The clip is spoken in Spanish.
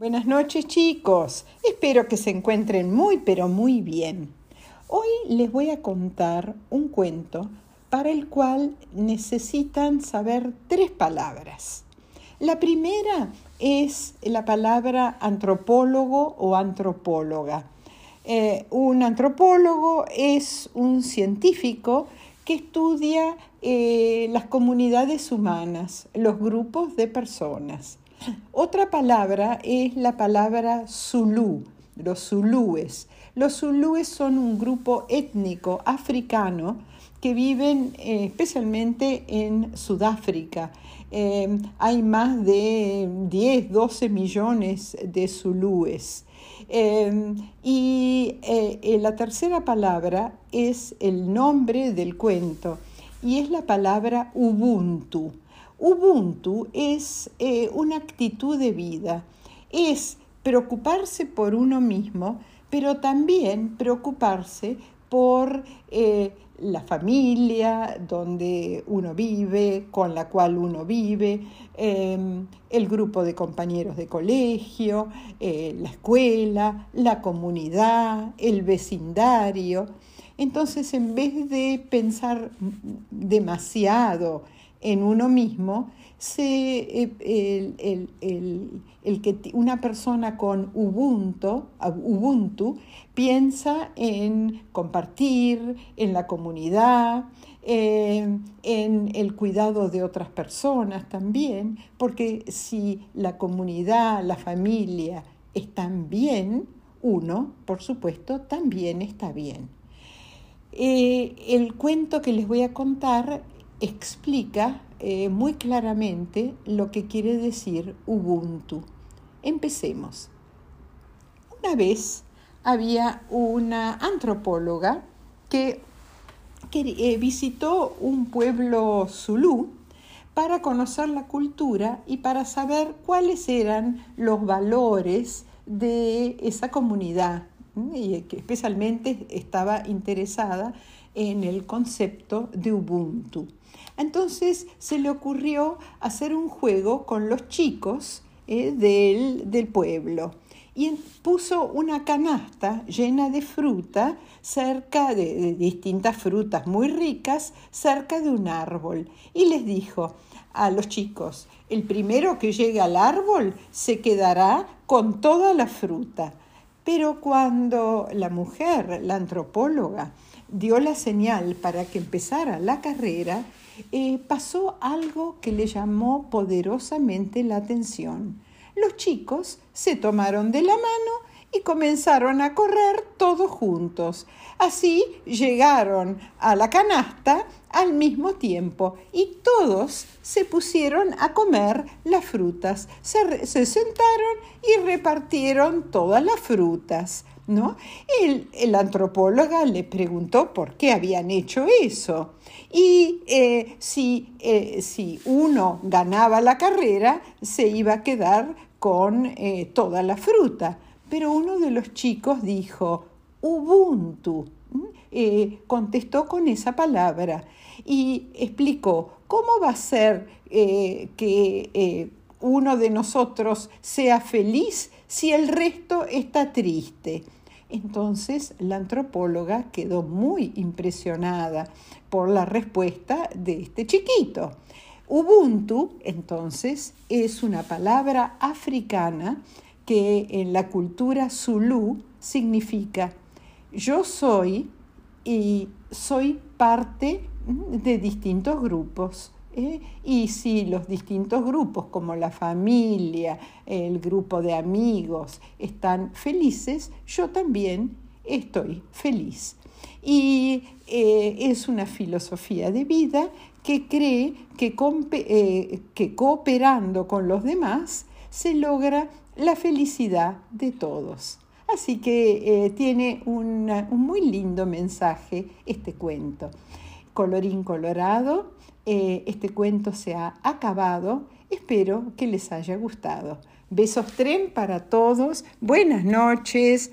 Buenas noches chicos, espero que se encuentren muy pero muy bien. Hoy les voy a contar un cuento para el cual necesitan saber tres palabras. La primera es la palabra antropólogo o antropóloga. Eh, un antropólogo es un científico que estudia eh, las comunidades humanas, los grupos de personas. Otra palabra es la palabra Zulu, los zulúes. Los zulúes son un grupo étnico africano que viven eh, especialmente en Sudáfrica. Eh, hay más de 10, 12 millones de zulúes. Eh, y la tercera palabra es el nombre del cuento y es la palabra Ubuntu. Ubuntu es eh, una actitud de vida, es preocuparse por uno mismo, pero también preocuparse por eh, la familia donde uno vive, con la cual uno vive, em, el grupo de compañeros de colegio, eh, la escuela, la comunidad, el vecindario. Entonces, en vez de pensar demasiado en uno mismo, se, eh, el, que una persona con Ubuntu, Ubuntu piensa en compartir, en la comunidad, eh, en el cuidado de otras personas también, porque si la comunidad, la familia están bien, uno, por supuesto, también está bien. Eh, el cuento que les voy a contar explica eh, muy claramente lo que quiere decir Ubuntu. Empecemos. Una vez había una antropóloga que, eh, visitó un pueblo zulú para conocer la cultura y para saber cuáles eran los valores de esa comunidad y especialmente estaba interesada en el concepto de Ubuntu. Entonces se le ocurrió hacer un juego con los chicos eh, del, pueblo y puso una canasta llena de fruta cerca de, distintas frutas muy ricas cerca de un árbol y les dijo a los chicos, el primero que llegue al árbol se quedará con toda la fruta. Pero cuando la mujer, la antropóloga, dio la señal para que empezara la carrera, eh, pasó algo que le llamó poderosamente la atención. Los chicos se tomaron de la mano y comenzaron a correr todos juntos. Así llegaron a la canasta al mismo tiempo y todos se pusieron a comer las frutas. Se, se sentaron y repartieron todas las frutas. ¿no? El, el antropóloga le preguntó por qué habían hecho eso. Y eh, si, eh, si, uno ganaba la carrera, se iba a quedar con eh, toda la fruta. Pero uno de los chicos dijo, Ubuntu, contestó con esa palabra y explicó, ¿cómo va a ser que uno de nosotros sea feliz si el resto está triste? Entonces la antropóloga quedó muy impresionada por la respuesta de este chiquito. Ubuntu, entonces, es una palabra africana que en la cultura zulú significa yo soy y soy parte de distintos grupos. ¿eh? Y si los distintos grupos, como la familia, el grupo de amigos, están felices, yo también estoy feliz. Y eh, es una filosofía de vida que cree que, eh, que cooperando con los demás se logra la felicidad de todos. Así que tiene un muy lindo mensaje este cuento. Colorín colorado, eh, este cuento se ha acabado. Espero que les haya gustado. Besos tren para todos. Buenas noches.